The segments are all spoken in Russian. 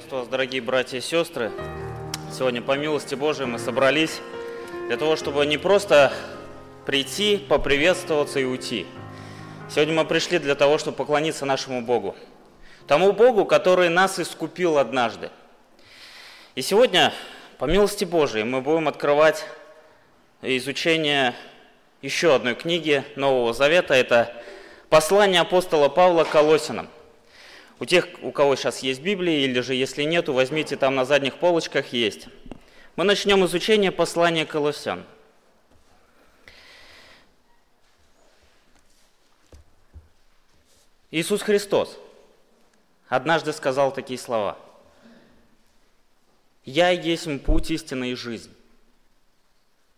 Приветствую вас, дорогие братья и сестры. Сегодня, по милости Божией, мы собрались для того, чтобы не просто прийти, поприветствоваться и уйти. Сегодня мы пришли для того, чтобы поклониться нашему Богу. Тому Богу, который нас искупил однажды. И сегодня, по милости Божией, мы будем открывать изучение еще одной книги Нового Завета. Это послание апостола Павла к Колосинам – у тех, у кого сейчас есть Библия, или же если нету, возьмите, там на задних полочках есть. Мы начнем изучение послания Колоссян. Иисус Христос однажды сказал такие слова. «Я есть путь, истины и жизнь.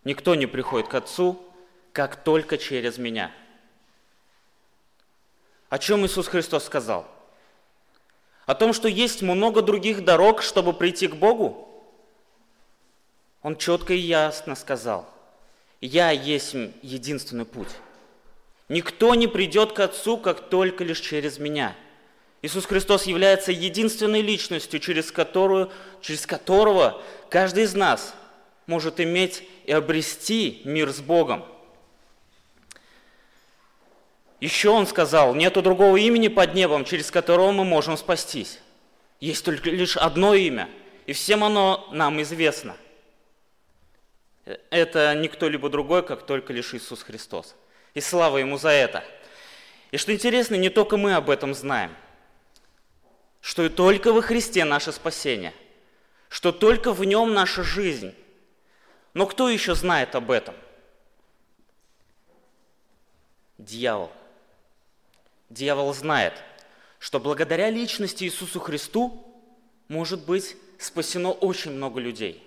Никто не приходит к Отцу, как только через Меня». О чем Иисус Христос сказал? О том, что есть много других дорог, чтобы прийти к Богу? Он четко и ясно сказал, «Я есть единственный путь. Никто не придет к Отцу, как только лишь через Меня». Иисус Христос является единственной личностью, через, которую, через которого каждый из нас может иметь и обрести мир с Богом – еще он сказал, нету другого имени под небом, через которого мы можем спастись. Есть только лишь одно имя, и всем оно нам известно. Это не кто-либо другой, как только лишь Иисус Христос. И слава Ему за это. И что интересно, не только мы об этом знаем, что и только во Христе наше спасение, что только в Нем наша жизнь. Но кто еще знает об этом? Дьявол – Дьявол знает, что благодаря личности Иисусу Христу может быть спасено очень много людей.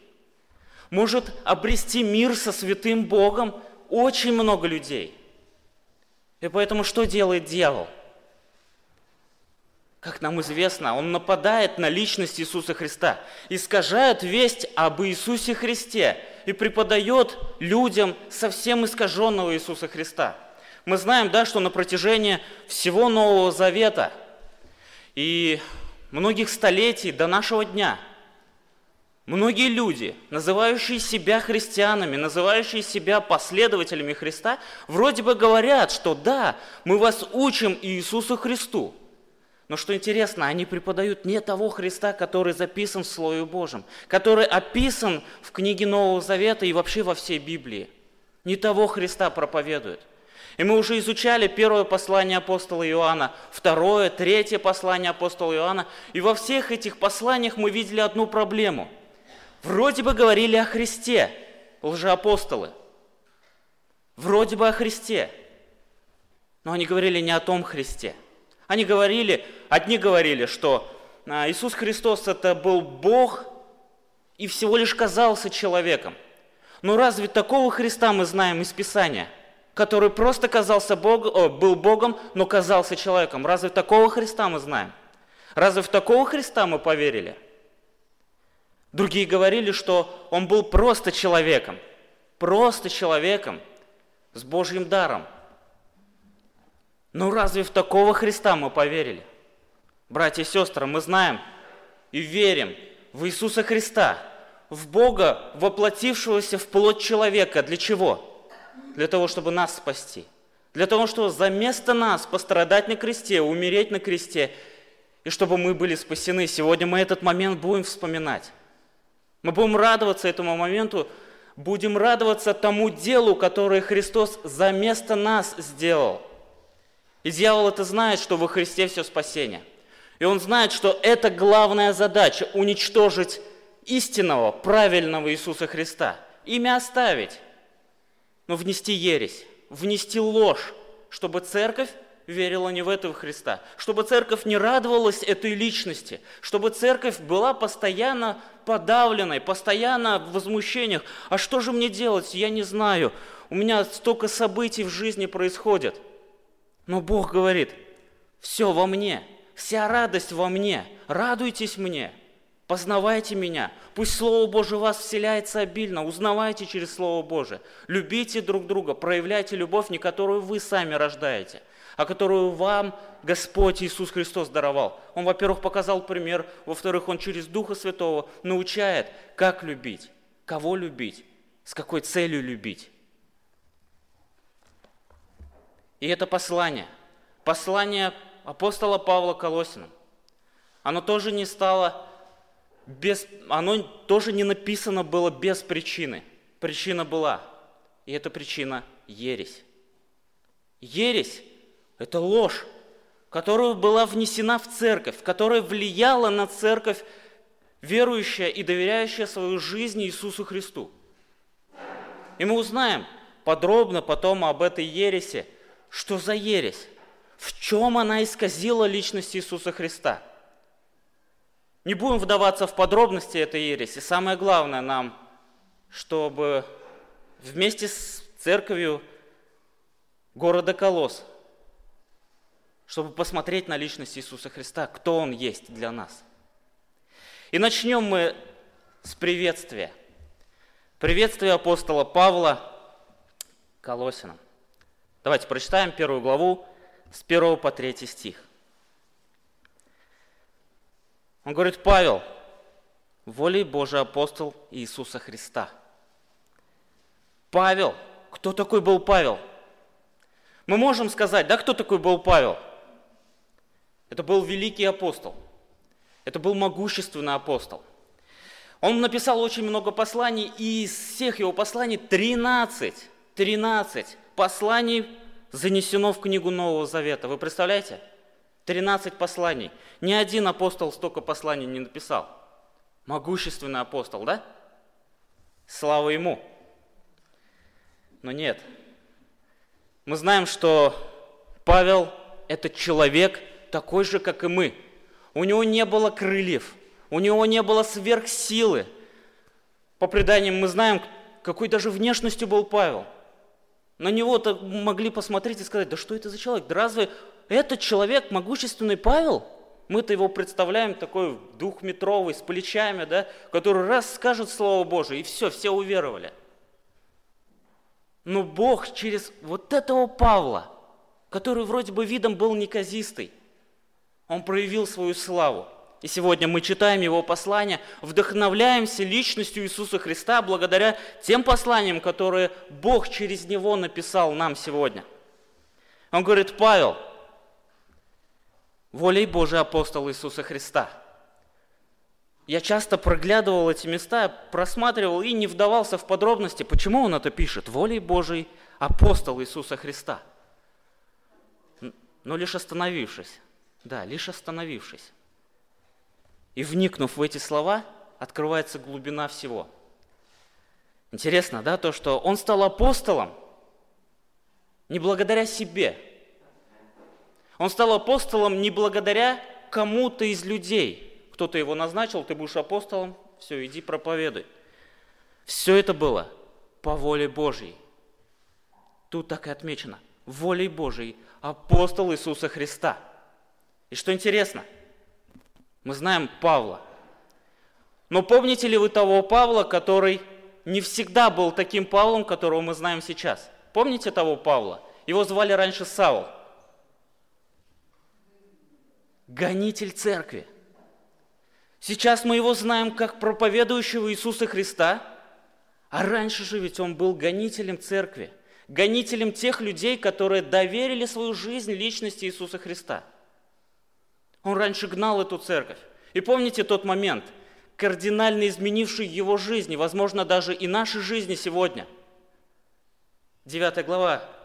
Может обрести мир со святым Богом очень много людей. И поэтому что делает дьявол? Как нам известно, он нападает на личность Иисуса Христа, искажает весть об Иисусе Христе и преподает людям совсем искаженного Иисуса Христа – мы знаем, да, что на протяжении всего Нового Завета и многих столетий до нашего дня многие люди, называющие себя христианами, называющие себя последователями Христа, вроде бы говорят, что да, мы вас учим Иисусу Христу. Но что интересно, они преподают не того Христа, который записан в Слове Божьем, который описан в книге Нового Завета и вообще во всей Библии. Не того Христа проповедуют – и мы уже изучали первое послание апостола Иоанна, второе, третье послание апостола Иоанна. И во всех этих посланиях мы видели одну проблему. Вроде бы говорили о Христе, лжеапостолы. Вроде бы о Христе. Но они говорили не о том Христе. Они говорили, одни говорили, что а, Иисус Христос это был Бог и всего лишь казался человеком. Но разве такого Христа мы знаем из Писания – который просто казался Бог, о, был Богом, но казался человеком. Разве такого Христа мы знаем? Разве в такого Христа мы поверили? Другие говорили, что он был просто человеком, просто человеком с Божьим даром. Но разве в такого Христа мы поверили? Братья и сестры, мы знаем и верим в Иисуса Христа, в Бога, воплотившегося в плоть человека. Для чего? Для того, чтобы нас спасти. Для того, чтобы за место нас пострадать на кресте, умереть на кресте, и чтобы мы были спасены. Сегодня мы этот момент будем вспоминать. Мы будем радоваться этому моменту, будем радоваться тому делу, которое Христос за место нас сделал. И дьявол это знает, что во Христе все спасение. И он знает, что это главная задача – уничтожить истинного, правильного Иисуса Христа. Имя оставить но внести ересь, внести ложь, чтобы церковь верила не в этого Христа, чтобы церковь не радовалась этой личности, чтобы церковь была постоянно подавленной, постоянно в возмущениях. А что же мне делать? Я не знаю. У меня столько событий в жизни происходит. Но Бог говорит, все во мне, вся радость во мне, радуйтесь мне – Познавайте меня. Пусть Слово Божие в вас вселяется обильно. Узнавайте через Слово Божие. Любите друг друга. Проявляйте любовь, не которую вы сами рождаете, а которую вам Господь Иисус Христос даровал. Он, во-первых, показал пример, во-вторых, Он через Духа Святого научает, как любить, кого любить, с какой целью любить. И это послание, послание апостола Павла Колосинам, оно тоже не стало без, оно тоже не написано было без причины. Причина была, и эта причина – ересь. Ересь – это ложь, которая была внесена в церковь, которая влияла на церковь, верующая и доверяющая свою жизнь Иисусу Христу. И мы узнаем подробно потом об этой ересе, что за ересь, в чем она исказила личность Иисуса Христа – не будем вдаваться в подробности этой ереси. Самое главное нам, чтобы вместе с церковью города Колос, чтобы посмотреть на личность Иисуса Христа, кто Он есть для нас. И начнем мы с приветствия. Приветствие апостола Павла Колосинам. Давайте прочитаем первую главу с 1 по 3 стих. Он говорит, Павел, волей Божий апостол Иисуса Христа. Павел, кто такой был Павел? Мы можем сказать, да, кто такой был Павел? Это был великий апостол. Это был могущественный апостол. Он написал очень много посланий, и из всех его посланий 13, 13 посланий занесено в книгу Нового Завета. Вы представляете? 13 посланий. Ни один апостол столько посланий не написал. Могущественный апостол, да? Слава ему. Но нет. Мы знаем, что Павел – это человек такой же, как и мы. У него не было крыльев, у него не было сверхсилы. По преданиям мы знаем, какой даже внешностью был Павел. На него-то могли посмотреть и сказать, да что это за человек? Да разве этот человек, могущественный Павел, мы-то его представляем такой двухметровый, с плечами, да, который раз скажет Слово Божие, и все, все уверовали. Но Бог через вот этого Павла, который вроде бы видом был неказистый, он проявил свою славу. И сегодня мы читаем его послание, вдохновляемся личностью Иисуса Христа благодаря тем посланиям, которые Бог через него написал нам сегодня. Он говорит, Павел – волей Божий апостол Иисуса Христа. Я часто проглядывал эти места, просматривал и не вдавался в подробности, почему он это пишет. Волей Божий апостол Иисуса Христа. Но лишь остановившись, да, лишь остановившись и вникнув в эти слова, открывается глубина всего. Интересно, да, то, что он стал апостолом не благодаря себе, он стал апостолом не благодаря кому-то из людей. Кто-то его назначил, ты будешь апостолом, все, иди проповедуй. Все это было по воле Божьей. Тут так и отмечено. Волей Божьей апостол Иисуса Христа. И что интересно, мы знаем Павла. Но помните ли вы того Павла, который не всегда был таким Павлом, которого мы знаем сейчас? Помните того Павла? Его звали раньше Саул гонитель церкви. Сейчас мы его знаем как проповедующего Иисуса Христа, а раньше же ведь он был гонителем церкви, гонителем тех людей, которые доверили свою жизнь личности Иисуса Христа. Он раньше гнал эту церковь. И помните тот момент, кардинально изменивший его жизнь, возможно, даже и наши жизни сегодня. Девятая глава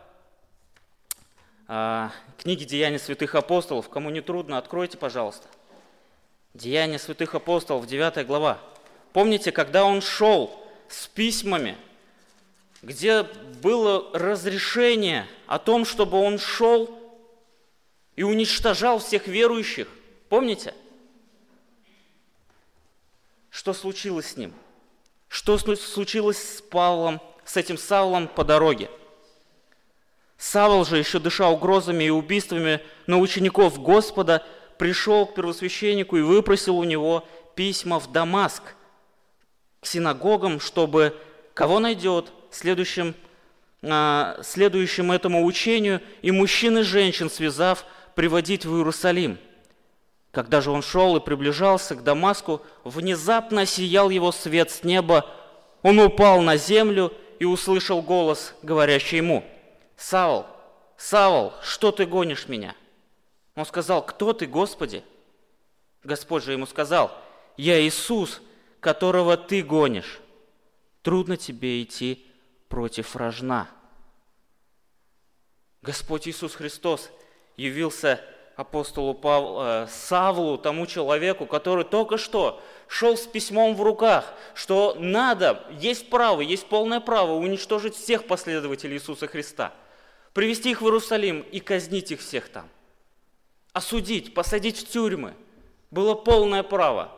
книги «Деяния святых апостолов». Кому не трудно, откройте, пожалуйста. «Деяния святых апостолов», 9 глава. Помните, когда он шел с письмами, где было разрешение о том, чтобы он шел и уничтожал всех верующих. Помните? Что случилось с ним? Что случилось с Павлом, с этим Савлом по дороге? Савол же, еще дыша угрозами и убийствами на учеников Господа, пришел к первосвященнику и выпросил у него письма в Дамаск к синагогам, чтобы кого найдет, следующим а, следующим этому учению, и мужчин и женщин связав, приводить в Иерусалим. Когда же он шел и приближался к Дамаску, внезапно сиял его свет с неба, он упал на землю и услышал голос, говорящий ему, «Савл, Савл, что ты гонишь меня?» Он сказал, «Кто ты, Господи?» Господь же ему сказал, «Я Иисус, которого ты гонишь. Трудно тебе идти против рожна». Господь Иисус Христос явился апостолу Павлу, э, Савлу, тому человеку, который только что шел с письмом в руках, что надо, есть право, есть полное право уничтожить всех последователей Иисуса Христа, привести их в Иерусалим и казнить их всех там, осудить, посадить в тюрьмы. Было полное право.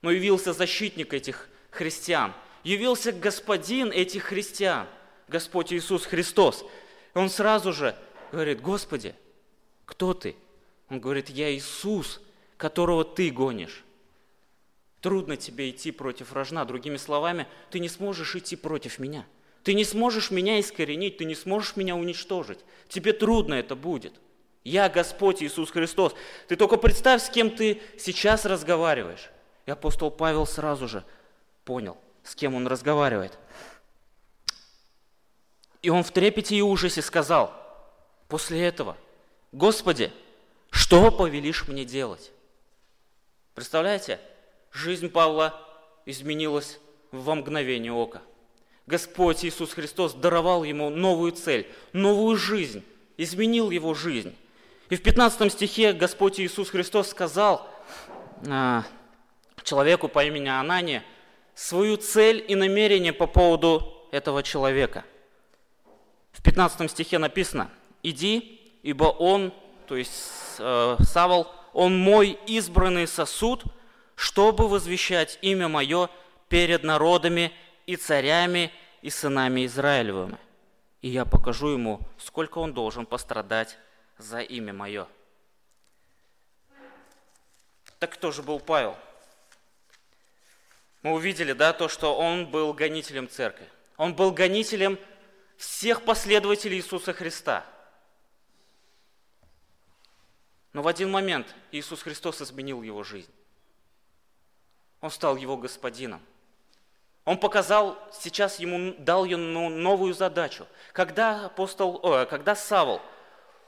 Но явился защитник этих христиан, явился господин этих христиан, Господь Иисус Христос. И он сразу же говорит, Господи, кто ты? Он говорит, я Иисус, которого ты гонишь. Трудно тебе идти против рожна. Другими словами, ты не сможешь идти против меня. Ты не сможешь меня искоренить, ты не сможешь меня уничтожить. Тебе трудно это будет. Я Господь Иисус Христос. Ты только представь, с кем ты сейчас разговариваешь. И апостол Павел сразу же понял, с кем он разговаривает. И он в трепете и ужасе сказал после этого, Господи, что повелишь мне делать? Представляете, жизнь Павла изменилась во мгновение ока. Господь Иисус Христос даровал ему новую цель, новую жизнь, изменил его жизнь. И в 15 стихе Господь Иисус Христос сказал а, человеку по имени Анания свою цель и намерение по поводу этого человека. В 15 стихе написано, «Иди, ибо он то есть э, Савол, он мой избранный сосуд, чтобы возвещать имя мое перед народами и царями и сынами Израилевыми. И я покажу ему, сколько он должен пострадать за имя мое. Так кто же был Павел? Мы увидели, да, то, что он был гонителем церкви. Он был гонителем всех последователей Иисуса Христа – но в один момент Иисус Христос изменил его жизнь. Он стал его господином. Он показал, сейчас ему дал ему новую задачу. Когда апостол, о, когда Савол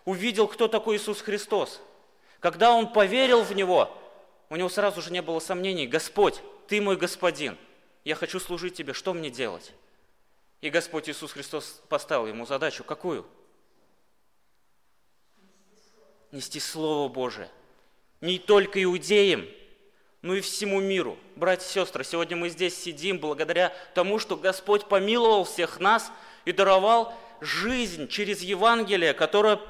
увидел, кто такой Иисус Христос, когда он поверил в Него, у него сразу же не было сомнений, Господь, Ты мой Господин, я хочу служить Тебе, что мне делать? И Господь Иисус Христос поставил ему задачу, какую? нести Слово Божие. Не только иудеям, но и всему миру. Братья и сестры, сегодня мы здесь сидим благодаря тому, что Господь помиловал всех нас и даровал жизнь через Евангелие, которое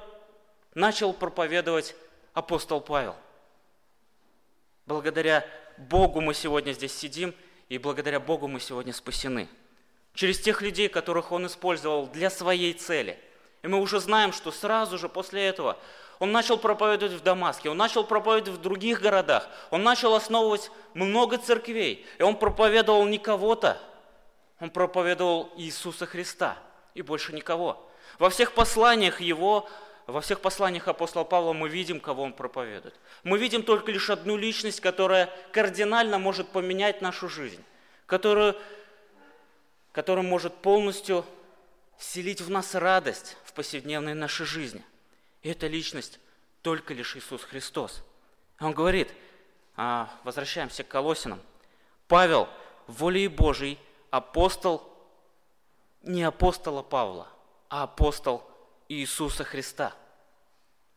начал проповедовать апостол Павел. Благодаря Богу мы сегодня здесь сидим, и благодаря Богу мы сегодня спасены. Через тех людей, которых Он использовал для своей цели. И мы уже знаем, что сразу же после этого он начал проповедовать в Дамаске, он начал проповедовать в других городах, он начал основывать много церквей. И он проповедовал не кого-то, он проповедовал Иисуса Христа и больше никого. Во всех посланиях его, во всех посланиях апостола Павла мы видим, кого он проповедует. Мы видим только лишь одну личность, которая кардинально может поменять нашу жизнь, которую, которая может полностью вселить в нас радость в повседневной нашей жизни – и эта личность только лишь Иисус Христос. Он говорит, а, возвращаемся к Колосинам, Павел, волей Божией, апостол, не апостола Павла, а апостол Иисуса Христа.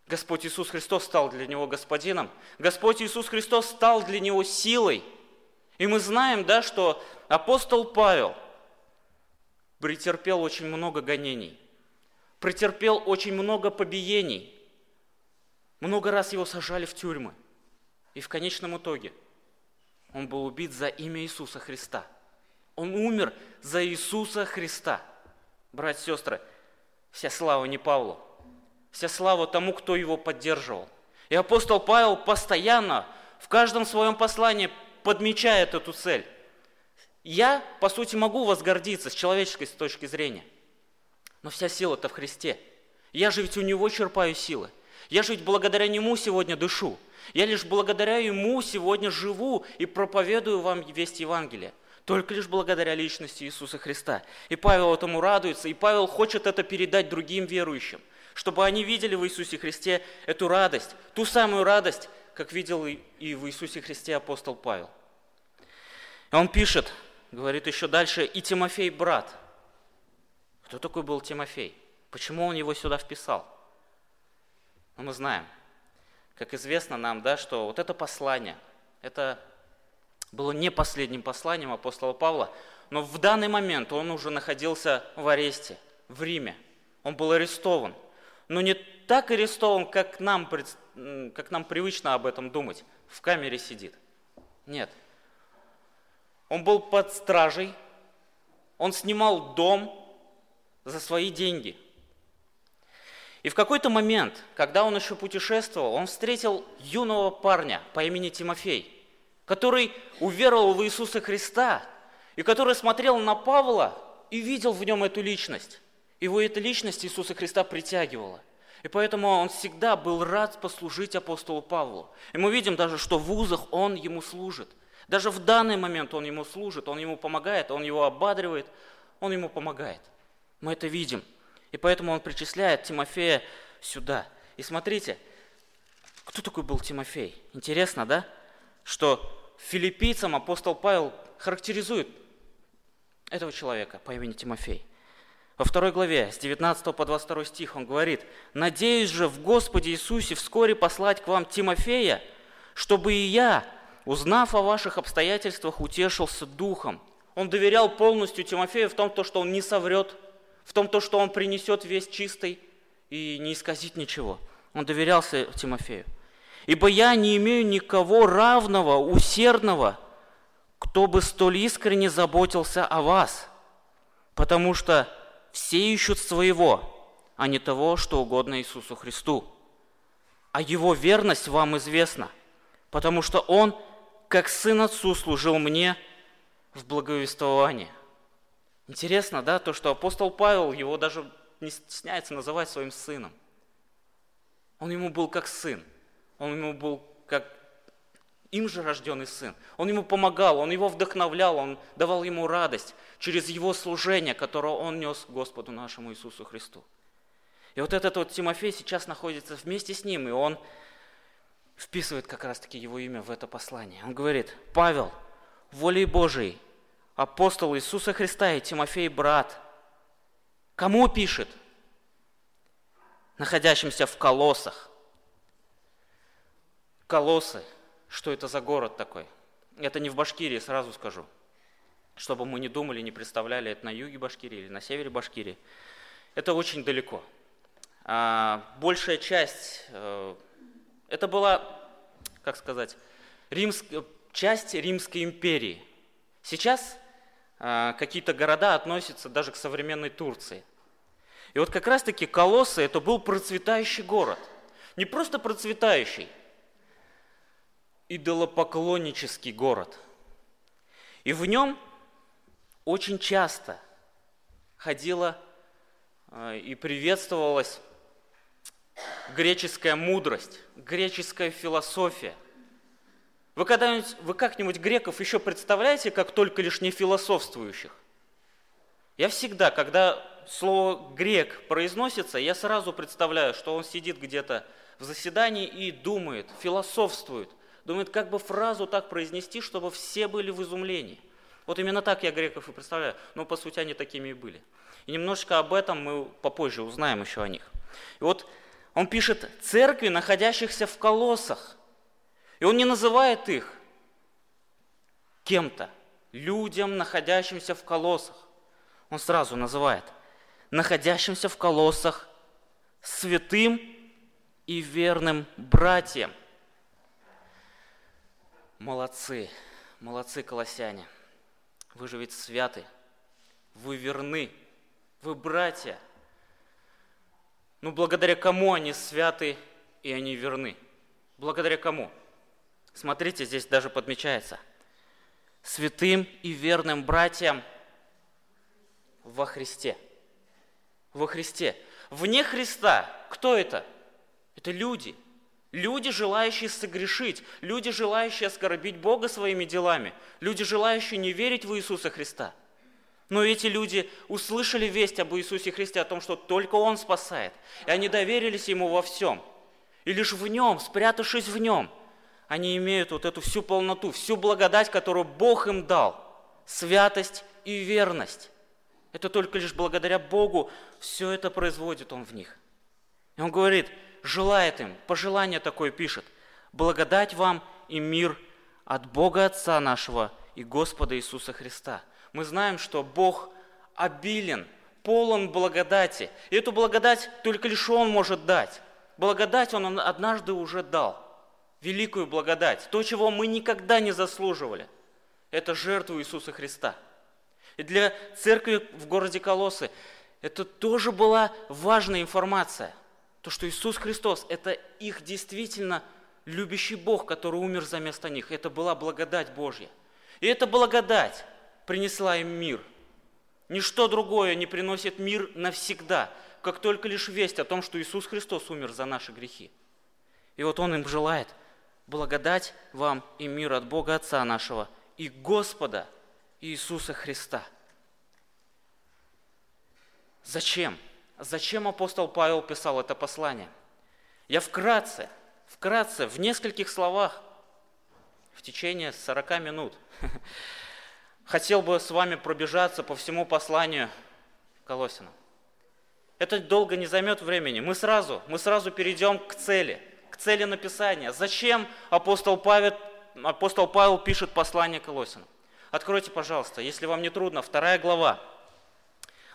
Господь Иисус Христос стал для него господином. Господь Иисус Христос стал для него силой. И мы знаем, да, что апостол Павел претерпел очень много гонений – претерпел очень много побиений. Много раз его сажали в тюрьмы. И в конечном итоге он был убит за имя Иисуса Христа. Он умер за Иисуса Христа. Братья и сестры, вся слава не Павлу, вся слава тому, кто его поддерживал. И апостол Павел постоянно в каждом своем послании подмечает эту цель. Я, по сути, могу возгордиться с человеческой точки зрения – Но вся сила-то в Христе. Я же ведь у Него черпаю силы. Я же ведь благодаря Нему сегодня дышу. Я лишь благодаря Ему сегодня живу и проповедую вам весть Евангелия. Только лишь благодаря личности Иисуса Христа. И Павел этому радуется, и Павел хочет это передать другим верующим, чтобы они видели в Иисусе Христе эту радость, ту самую радость, как видел и в Иисусе Христе апостол Павел. И он пишет, говорит еще дальше, и Тимофей брат. Кто такой был Тимофей? Почему он его сюда вписал? Ну, мы знаем, как известно нам, да, что вот это послание, это было не последним посланием апостола Павла, но в данный момент он уже находился в аресте, в Риме. Он был арестован. Но не так арестован, как нам, как нам привычно об этом думать. В камере сидит. Нет. Он был под стражей, он снимал дом за свои деньги. И в какой-то момент, когда он еще путешествовал, он встретил юного парня по имени Тимофей, который уверовал в Иисуса Христа, и который смотрел на Павла и видел в нем эту личность. Его эта личность Иисуса Христа притягивала. И поэтому он всегда был рад послужить апостолу Павлу. И мы видим даже, что в вузах он ему служит – даже в данный момент он ему служит, он ему помогает, он его ободривает, он ему помогает. Мы это видим. И поэтому он причисляет Тимофея сюда. И смотрите, кто такой был Тимофей? Интересно, да? Что филиппийцам апостол Павел характеризует этого человека по имени Тимофей. Во второй главе, с 19 по 22 стих, он говорит, «Надеюсь же в Господе Иисусе вскоре послать к вам Тимофея, чтобы и я, узнав о ваших обстоятельствах, утешился духом. Он доверял полностью Тимофею в том, что он не соврет, в том, что он принесет весь чистый и не исказит ничего. Он доверялся Тимофею. «Ибо я не имею никого равного, усердного, кто бы столь искренне заботился о вас, потому что все ищут своего, а не того, что угодно Иисусу Христу. А Его верность вам известна, потому что Он – как сын отцу служил мне в благовествовании. Интересно, да, то, что апостол Павел его даже не стесняется называть своим сыном. Он ему был как сын, он ему был как им же рожденный сын. Он ему помогал, он его вдохновлял, он давал ему радость через его служение, которое он нес Господу нашему Иисусу Христу. И вот этот вот Тимофей сейчас находится вместе с ним, и он вписывает как раз-таки его имя в это послание. Он говорит, Павел, волей Божией, апостол Иисуса Христа и Тимофей, брат, кому пишет? Находящимся в Колосах. Колосы, что это за город такой? Это не в Башкирии, сразу скажу. Чтобы мы не думали, не представляли, это на юге Башкирии или на севере Башкирии. Это очень далеко. А, большая часть э, это была, как сказать, римск, часть Римской империи. Сейчас какие-то города относятся даже к современной Турции. И вот как раз-таки Колоссы это был процветающий город. Не просто процветающий, идолопоклоннический город. И в нем очень часто ходила э, и приветствовалась греческая мудрость, греческая философия. Вы, когда-нибудь, вы как-нибудь греков еще представляете, как только лишь не философствующих? Я всегда, когда слово «грек» произносится, я сразу представляю, что он сидит где-то в заседании и думает, философствует, думает, как бы фразу так произнести, чтобы все были в изумлении. Вот именно так я греков и представляю, но по сути они такими и были. И немножечко об этом мы попозже узнаем еще о них. И вот он пишет церкви, находящихся в колоссах. И он не называет их кем-то, людям, находящимся в колоссах. Он сразу называет находящимся в колоссах святым и верным братьям. Молодцы, молодцы, колоссяне. Вы же ведь святы, вы верны, вы братья – ну, благодаря кому они святы и они верны? Благодаря кому? Смотрите, здесь даже подмечается. Святым и верным братьям во Христе. во Христе. Вне Христа кто это? Это люди. Люди, желающие согрешить, люди, желающие оскорбить Бога своими делами, люди, желающие не верить в Иисуса Христа. Но эти люди услышали весть об Иисусе Христе, о том, что только Он спасает, и они доверились Ему во всем. И лишь в Нем, спрятавшись в Нем, они имеют вот эту всю полноту, всю благодать, которую Бог им дал, святость и верность. Это только лишь благодаря Богу все это производит Он в них. И Он говорит, желает им, пожелание такое пишет, благодать вам и мир от Бога Отца нашего и Господа Иисуса Христа. Мы знаем, что Бог обилен, полон благодати. И эту благодать только лишь Он может дать. Благодать Он однажды уже дал. Великую благодать. То, чего мы никогда не заслуживали. Это жертву Иисуса Христа – и для церкви в городе Колосы это тоже была важная информация. То, что Иисус Христос – это их действительно любящий Бог, который умер за место них. Это была благодать Божья. И эта благодать принесла им мир. Ничто другое не приносит мир навсегда, как только лишь весть о том, что Иисус Христос умер за наши грехи. И вот Он им желает благодать вам и мир от Бога Отца нашего и Господа – Иисуса Христа. Зачем? Зачем апостол Павел писал это послание? Я вкратце, вкратце, в нескольких словах, в течение 40 минут, хотел бы с вами пробежаться по всему посланию Колосину. Это долго не займет времени. Мы сразу, мы сразу перейдем к цели, цели написания. Зачем апостол Павел, апостол Павел пишет послание Колосину? Откройте, пожалуйста, если вам не трудно, вторая глава.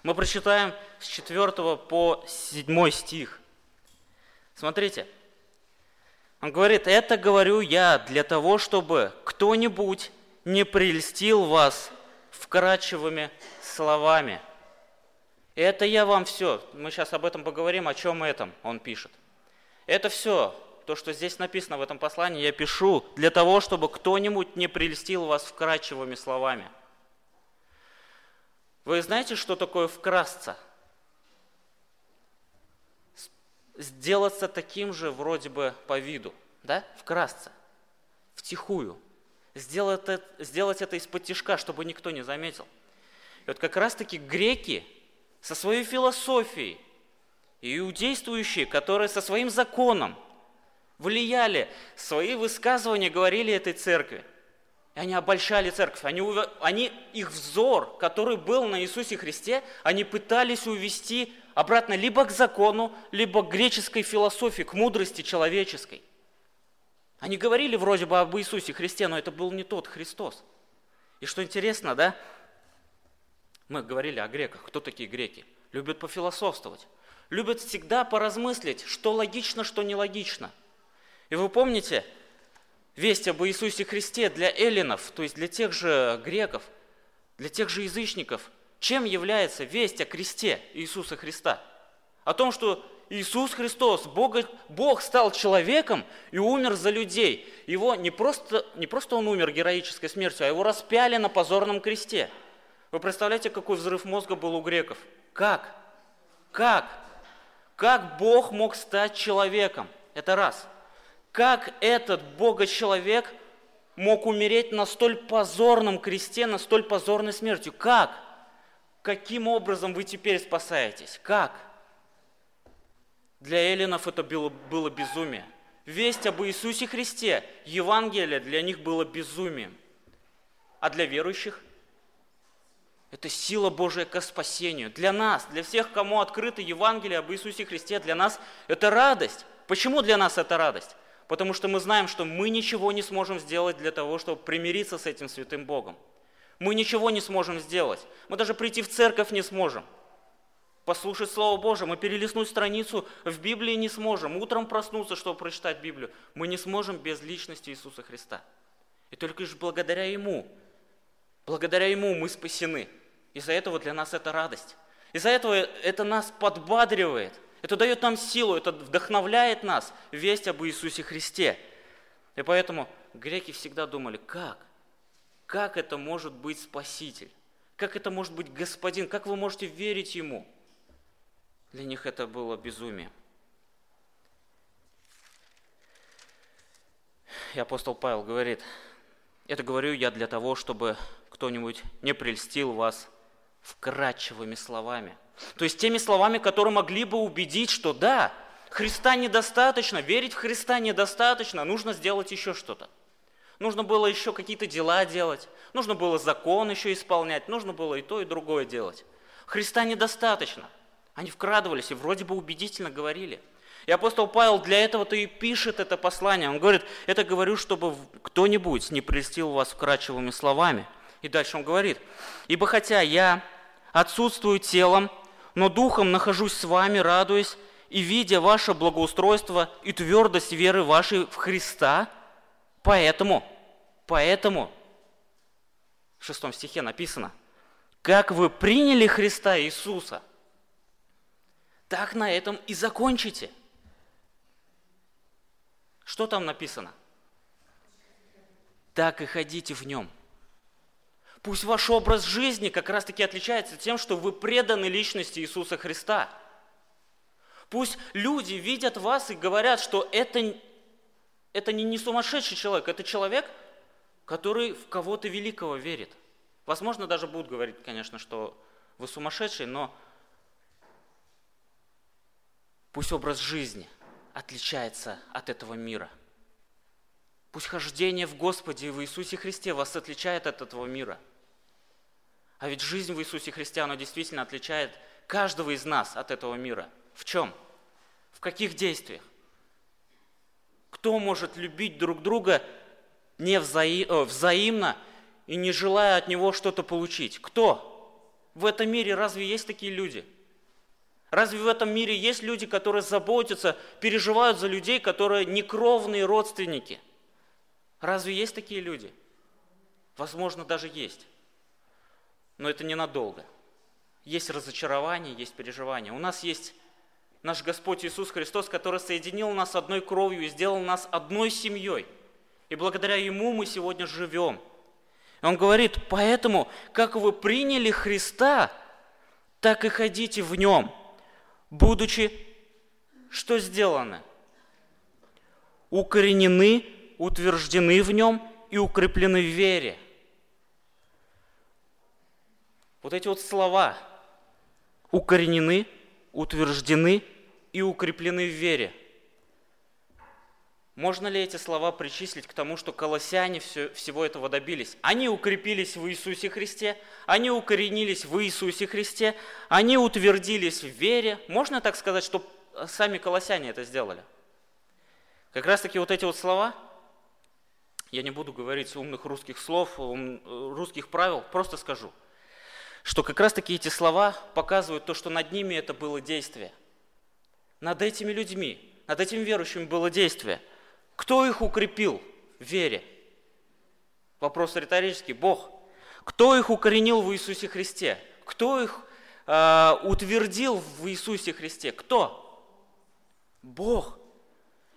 Мы прочитаем с 4 по 7 стих. Смотрите. Он говорит, это говорю я для того, чтобы кто-нибудь не прельстил вас вкрадчивыми словами. Это я вам все. Мы сейчас об этом поговорим, о чем этом он пишет. Это все то, что здесь написано в этом послании, я пишу для того, чтобы кто-нибудь не прельстил вас вкрадчивыми словами. Вы знаете, что такое вкрасться? Сделаться таким же вроде бы по виду, да? Вкрасться, втихую. Сделать это, сделать это из-под тяжка, чтобы никто не заметил. И вот как раз-таки греки со своей философией, и иудействующие, которые со своим законом, влияли, свои высказывания говорили этой церкви. И они обольщали церковь. Они, они, их взор, который был на Иисусе Христе, они пытались увести обратно либо к закону, либо к греческой философии, к мудрости человеческой. Они говорили вроде бы об Иисусе Христе, но это был не тот Христос. И что интересно, да? Мы говорили о греках. Кто такие греки? Любят пофилософствовать. Любят всегда поразмыслить, что логично, что нелогично – и вы помните, весть об Иисусе Христе для эллинов, то есть для тех же греков, для тех же язычников, чем является весть о кресте Иисуса Христа? О том, что Иисус Христос, Бог, Бог стал человеком и умер за людей. Его не просто, не просто он умер героической смертью, а его распяли на позорном кресте. Вы представляете, какой взрыв мозга был у греков? Как? Как? Как Бог мог стать человеком? Это раз. Как этот Бога-человек мог умереть на столь позорном кресте, на столь позорной смертью? Как? Каким образом вы теперь спасаетесь? Как? Для эллинов это было, было безумие. Весть об Иисусе Христе, Евангелие для них было безумием. А для верующих это сила Божия к спасению. Для нас, для всех, кому открыто Евангелие об Иисусе Христе, для нас это радость. Почему для нас это радость? Потому что мы знаем, что мы ничего не сможем сделать для того, чтобы примириться с этим святым Богом. Мы ничего не сможем сделать. Мы даже прийти в церковь не сможем. Послушать Слово Божие, мы перелистнуть страницу в Библии не сможем. Утром проснуться, чтобы прочитать Библию. Мы не сможем без личности Иисуса Христа. И только лишь благодаря Ему, благодаря Ему мы спасены. Из-за этого для нас это радость. Из-за этого это нас подбадривает – это дает нам силу, это вдохновляет нас, весть об Иисусе Христе. И поэтому греки всегда думали, как? Как это может быть Спаситель? Как это может быть Господин? Как вы можете верить Ему? Для них это было безумие. И апостол Павел говорит, это говорю я для того, чтобы кто-нибудь не прельстил вас вкрадчивыми словами. То есть теми словами, которые могли бы убедить, что да, Христа недостаточно, верить в Христа недостаточно, нужно сделать еще что-то. Нужно было еще какие-то дела делать, нужно было закон еще исполнять, нужно было и то, и другое делать. Христа недостаточно. Они вкрадывались и вроде бы убедительно говорили. И апостол Павел для этого-то и пишет это послание. Он говорит, это говорю, чтобы кто-нибудь не прельстил вас вкрадчивыми словами. И дальше он говорит, ибо хотя я отсутствую телом, но духом нахожусь с вами, радуясь, и видя ваше благоустройство и твердость веры вашей в Христа, поэтому, поэтому, в шестом стихе написано, как вы приняли Христа Иисуса, так на этом и закончите. Что там написано? Так и ходите в нем – Пусть ваш образ жизни как раз-таки отличается тем, что вы преданы личности Иисуса Христа. Пусть люди видят вас и говорят, что это, это не, не сумасшедший человек, это человек, который в кого-то великого верит. Возможно, даже будут говорить, конечно, что вы сумасшедший, но пусть образ жизни отличается от этого мира. Пусть хождение в Господе и в Иисусе Христе вас отличает от этого мира – а ведь жизнь в Иисусе Христе, она действительно отличает каждого из нас от этого мира. В чем? В каких действиях? Кто может любить друг друга не взаи... О, взаимно и не желая от него что-то получить? Кто? В этом мире разве есть такие люди? Разве в этом мире есть люди, которые заботятся, переживают за людей, которые некровные родственники? Разве есть такие люди? Возможно, даже есть но это ненадолго. Есть разочарование, есть переживание. У нас есть наш Господь Иисус Христос, который соединил нас одной кровью и сделал нас одной семьей. И благодаря Ему мы сегодня живем. И Он говорит, поэтому, как вы приняли Христа, так и ходите в Нем, будучи, что сделано? Укоренены, утверждены в Нем и укреплены в вере – вот эти вот слова укоренены, утверждены и укреплены в вере. Можно ли эти слова причислить к тому, что колоссяне все, всего этого добились? Они укрепились в Иисусе Христе, они укоренились в Иисусе Христе, они утвердились в вере. Можно так сказать, что сами колоссяне это сделали? Как раз таки вот эти вот слова, я не буду говорить умных русских слов, ум, русских правил, просто скажу – что как раз-таки эти слова показывают то, что над ними это было действие. Над этими людьми, над этими верующими было действие. Кто их укрепил в вере? Вопрос риторический. Бог. Кто их укоренил в Иисусе Христе? Кто их э, утвердил в Иисусе Христе? Кто? Бог.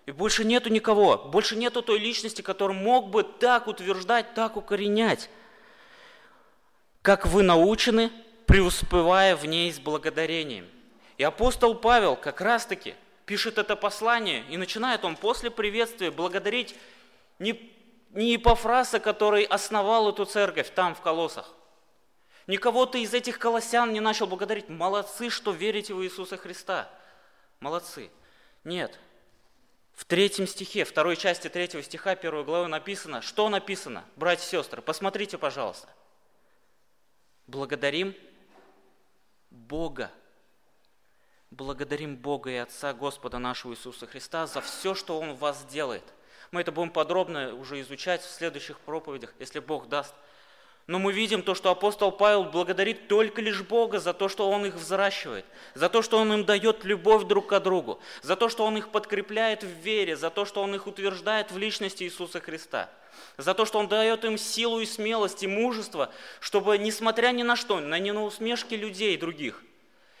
И больше нету никого, больше нету той личности, которая мог бы так утверждать, так укоренять как вы научены, преуспевая в ней с благодарением. И апостол Павел как раз-таки пишет это послание, и начинает он после приветствия благодарить не, не Епофраса, который основал эту церковь там, в Колосах, Никого-то из этих колоссян не начал благодарить. Молодцы, что верите в Иисуса Христа. Молодцы. Нет. В третьем стихе, второй части третьего стиха первой главы написано, что написано, братья и сестры, посмотрите, пожалуйста – Благодарим Бога. Благодарим Бога и Отца Господа нашего Иисуса Христа за все, что Он в вас делает. Мы это будем подробно уже изучать в следующих проповедях, если Бог даст. Но мы видим то, что апостол Павел благодарит только лишь Бога за то, что Он их взращивает, за то, что Он им дает любовь друг к другу, за то, что Он их подкрепляет в вере, за то, что Он их утверждает в личности Иисуса Христа – за то, что Он дает им силу и смелость и мужество, чтобы, несмотря ни на что, на не на усмешки людей других,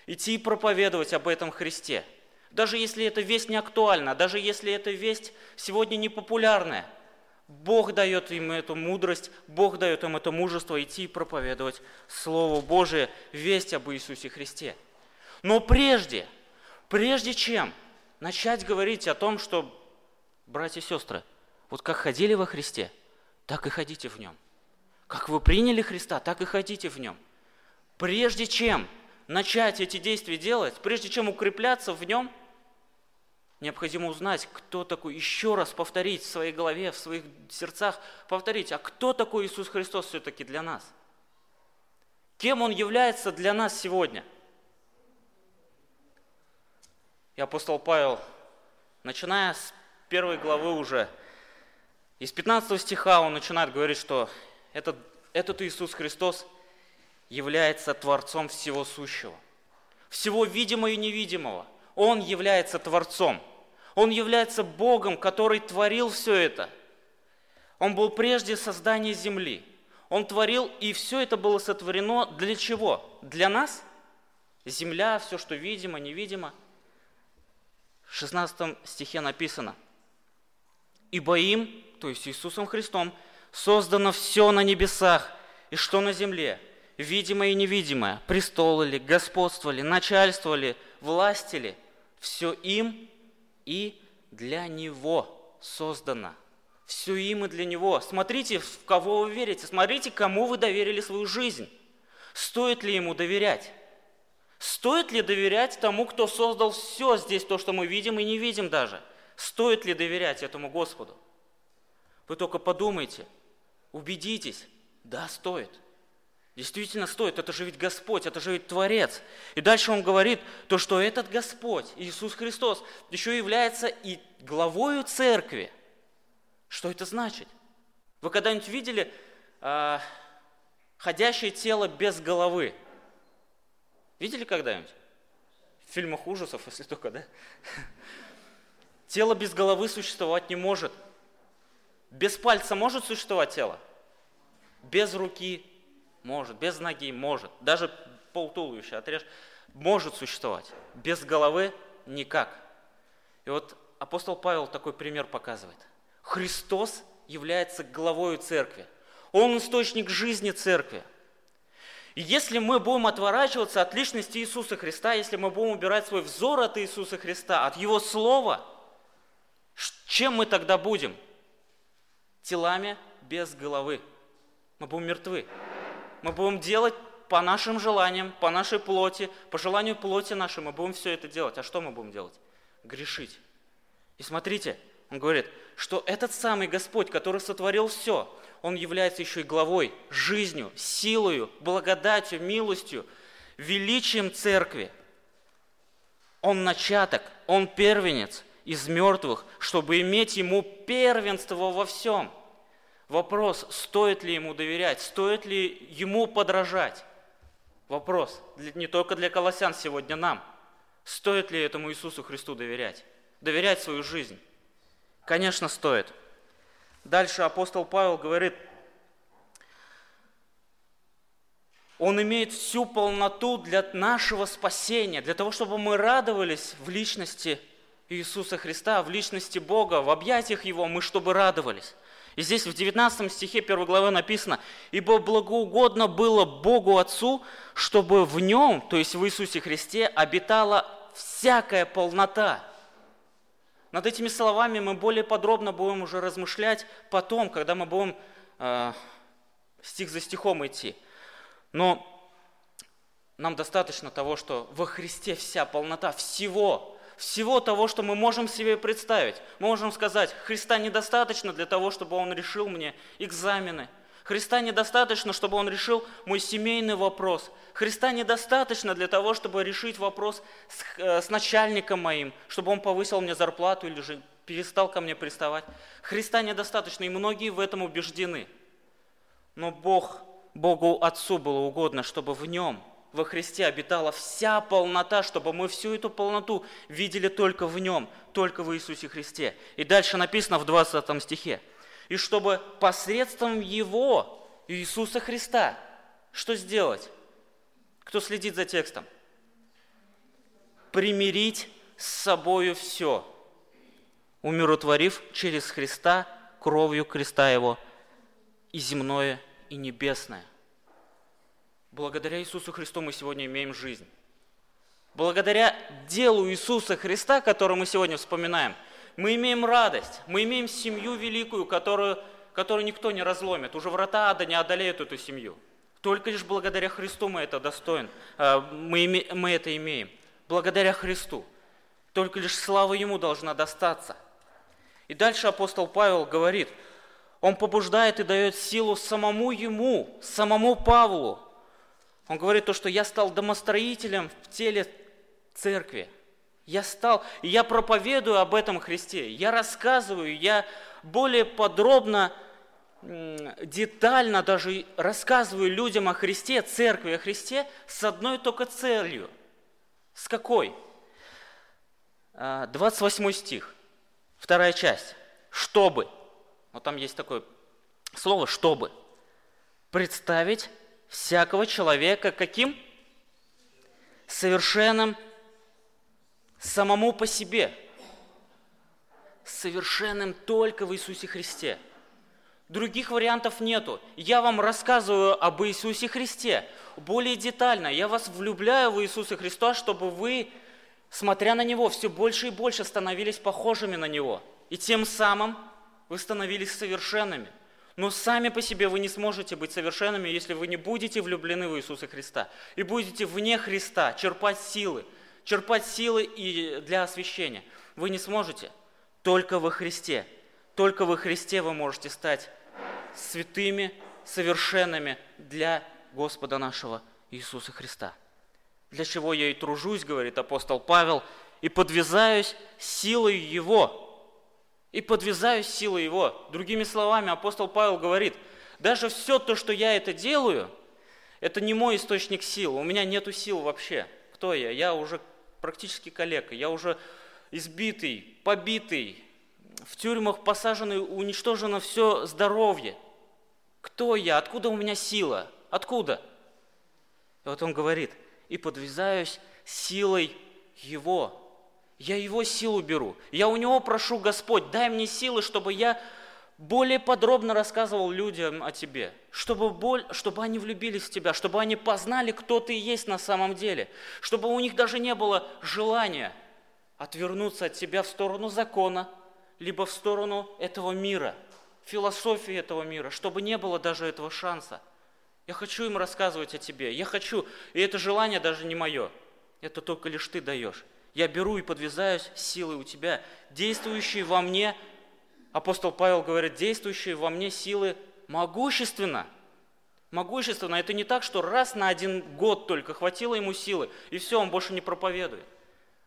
идти и проповедовать об этом Христе. Даже если эта весть не актуальна, даже если эта весть сегодня не популярная, Бог дает им эту мудрость, Бог дает им это мужество идти и проповедовать Слово Божие, весть об Иисусе Христе. Но прежде, Прежде чем начать говорить о том, что, братья и сестры, вот как ходили во Христе, так и ходите в нем. Как вы приняли Христа, так и ходите в нем. Прежде чем начать эти действия делать, прежде чем укрепляться в нем, необходимо узнать, кто такой, еще раз повторить в своей голове, в своих сердцах, повторить, а кто такой Иисус Христос все-таки для нас? Кем Он является для нас сегодня? И апостол Павел, начиная с первой главы уже, из 15 стиха он начинает говорить, что этот, этот Иисус Христос является Творцом всего сущего, всего видимого и невидимого. Он является Творцом. Он является Богом, который творил все это. Он был прежде создания земли. Он творил, и все это было сотворено для чего? Для нас? Земля, все, что видимо, невидимо. В 16 стихе написано, «Ибо им, то есть Иисусом Христом, создано все на небесах и что на земле, видимое и невидимое, престолы ли, господство ли, начальство ли, власти ли, все им и для Него создано. Все им и для Него. Смотрите, в кого вы верите, смотрите, кому вы доверили свою жизнь. Стоит ли Ему доверять? Стоит ли доверять тому, кто создал все здесь, то, что мы видим и не видим даже? Стоит ли доверять этому Господу? Вы только подумайте, убедитесь, да, стоит – Действительно стоит, это же ведь Господь, это же ведь Творец. И дальше он говорит, то, что этот Господь, Иисус Христос, еще является и главою церкви. Что это значит? Вы когда-нибудь видели э, ходящее тело без головы? Видели когда-нибудь? В фильмах ужасов, если только, да? Тело без головы существовать не может. Без пальца может существовать тело? Без руки может, без ноги может, даже полтуловища отрежь, может существовать. Без головы никак. И вот апостол Павел такой пример показывает. Христос является главой церкви. Он источник жизни церкви. И если мы будем отворачиваться от личности Иисуса Христа, если мы будем убирать свой взор от Иисуса Христа, от Его Слова, чем мы тогда будем? Телами без головы. Мы будем мертвы. Мы будем делать по нашим желаниям, по нашей плоти, по желанию плоти нашей, мы будем все это делать. А что мы будем делать? Грешить. И смотрите, он говорит, что этот самый Господь, который сотворил все, он является еще и главой, жизнью, силою, благодатью, милостью, величием церкви. Он начаток, он первенец из мертвых, чтобы иметь ему первенство во всем – Вопрос, стоит ли ему доверять, стоит ли ему подражать. Вопрос не только для колоссян сегодня нам. Стоит ли этому Иисусу Христу доверять? Доверять свою жизнь? Конечно, стоит. Дальше апостол Павел говорит, он имеет всю полноту для нашего спасения, для того, чтобы мы радовались в личности Иисуса Христа, в личности Бога, в объятиях Его мы чтобы радовались. И здесь в 19 стихе 1 главы написано, «Ибо благоугодно было Богу Отцу, чтобы в Нем, то есть в Иисусе Христе, обитала всякая полнота». Над этими словами мы более подробно будем уже размышлять потом, когда мы будем э, стих за стихом идти. Но нам достаточно того, что во Христе вся полнота всего, всего того, что мы можем себе представить. Мы можем сказать, Христа недостаточно для того, чтобы Он решил мне экзамены. Христа недостаточно, чтобы Он решил мой семейный вопрос. Христа недостаточно для того, чтобы решить вопрос с, э, с начальником моим, чтобы он повысил мне зарплату или же перестал ко мне приставать. Христа недостаточно, и многие в этом убеждены. Но Бог, Богу Отцу было угодно, чтобы в Нем – во Христе обитала вся полнота, чтобы мы всю эту полноту видели только в Нем, только в Иисусе Христе. И дальше написано в 20 стихе. И чтобы посредством Его, Иисуса Христа, что сделать? Кто следит за текстом? Примирить с собою все, умиротворив через Христа кровью креста Его и земное, и небесное – Благодаря Иисусу Христу мы сегодня имеем жизнь. благодаря делу Иисуса Христа, который мы сегодня вспоминаем, мы имеем радость, мы имеем семью великую, которую, которую никто не разломит. Уже врата ада не одолеют эту семью. Только лишь благодаря Христу мы это достоин, э, мы, мы это имеем. Благодаря Христу. Только лишь слава Ему должна достаться. И дальше апостол Павел говорит, он побуждает и дает силу самому Ему, самому Павлу. Он говорит то, что я стал домостроителем в теле церкви. Я стал, я проповедую об этом Христе. Я рассказываю, я более подробно, детально даже рассказываю людям о Христе, церкви о Христе с одной только целью. С какой? 28 а, стих, вторая часть. Чтобы, вот там есть такое слово «чтобы», представить всякого человека каким? Совершенным самому по себе, совершенным только в Иисусе Христе. Других вариантов нету. Я вам рассказываю об Иисусе Христе более детально. Я вас влюбляю в Иисуса Христа, чтобы вы, смотря на Него, все больше и больше становились похожими на Него. И тем самым вы становились совершенными. Но сами по себе вы не сможете быть совершенными, если вы не будете влюблены в Иисуса Христа. И будете вне Христа черпать силы, черпать силы и для освящения. Вы не сможете. Только во Христе. Только во Христе вы можете стать святыми, совершенными для Господа нашего Иисуса Христа. Для чего я и тружусь, говорит апостол Павел, и подвязаюсь силой Его. И подвязаюсь силой Его. Другими словами, апостол Павел говорит, даже все то, что я это делаю, это не мой источник сил. У меня нету сил вообще. Кто я? Я уже практически калека, я уже избитый, побитый, в тюрьмах посаженный, уничтожено все здоровье. Кто я? Откуда у меня сила? Откуда? И вот он говорит, и подвязаюсь силой Его. Я Его силу беру. Я у Него прошу, Господь, дай мне силы, чтобы я более подробно рассказывал людям о Тебе, чтобы, боль, чтобы они влюбились в Тебя, чтобы они познали, кто Ты есть на самом деле, чтобы у них даже не было желания отвернуться от Тебя в сторону закона, либо в сторону этого мира, философии этого мира, чтобы не было даже этого шанса. Я хочу им рассказывать о Тебе, я хочу, и это желание даже не мое, это только лишь Ты даешь. Я беру и подвязаюсь силой у Тебя, действующей во мне апостол Павел говорит, действующие во мне силы могущественно. Могущественно. Это не так, что раз на один год только хватило ему силы, и все, он больше не проповедует.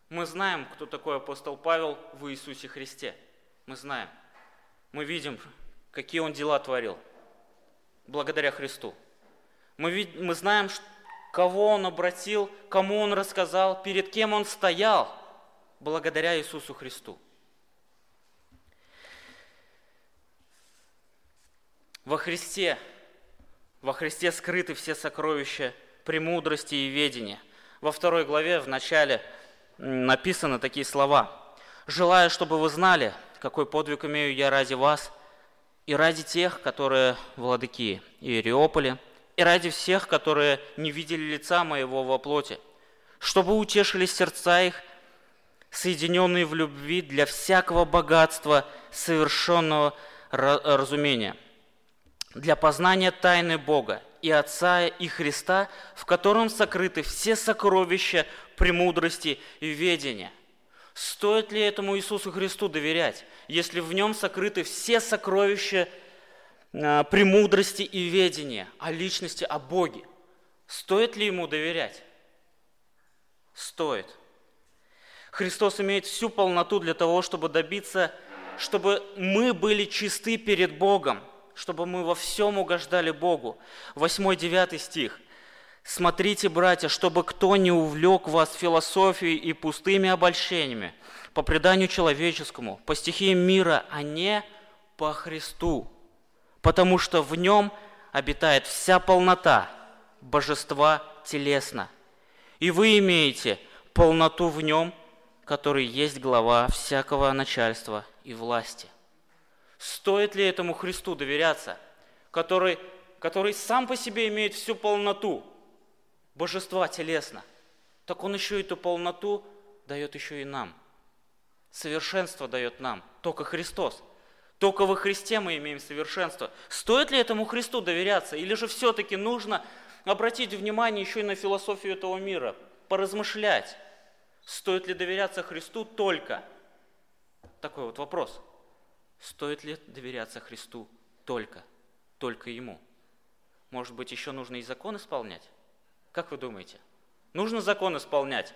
Мы знаем, кто такой апостол Павел в Иисусе Христе. Мы знаем. Мы видим, какие он дела творил благодаря Христу. Мы, вид, мы знаем, кого он обратил, кому он рассказал, перед кем он стоял благодаря Иисусу Христу. Во Христе, во Христе скрыты все сокровища премудрости и ведения. Во второй главе в начале написаны такие слова. «Желаю, чтобы вы знали, какой подвиг имею я ради вас и ради тех, которые владыки Иериополя, и ради всех, которые не видели лица моего во плоти, чтобы утешились сердца их, соединенные в любви для всякого богатства совершенного разумения» для познания тайны Бога и Отца и Христа, в котором сокрыты все сокровища премудрости и ведения. Стоит ли этому Иисусу Христу доверять, если в нем сокрыты все сокровища премудрости и ведения о личности, о Боге? Стоит ли ему доверять? Стоит. Христос имеет всю полноту для того, чтобы добиться, чтобы мы были чисты перед Богом – чтобы мы во всем угождали Богу. 8-9 стих. «Смотрите, братья, чтобы кто не увлек вас философией и пустыми обольщениями, по преданию человеческому, по стихиям мира, а не по Христу, потому что в нем обитает вся полнота божества телесно. И вы имеете полноту в нем, который есть глава всякого начальства и власти. Стоит ли этому Христу доверяться, который, который сам по себе имеет всю полноту божества телесно? так Он еще эту полноту дает еще и нам. Совершенство дает нам только Христос. Только во Христе мы имеем совершенство. Стоит ли этому Христу доверяться? Или же все-таки нужно обратить внимание еще и на философию этого мира, поразмышлять, стоит ли доверяться Христу только? Такой вот вопрос. Стоит ли доверяться Христу только? Только Ему? Может быть, еще нужно и закон исполнять? Как вы думаете? Нужно закон исполнять?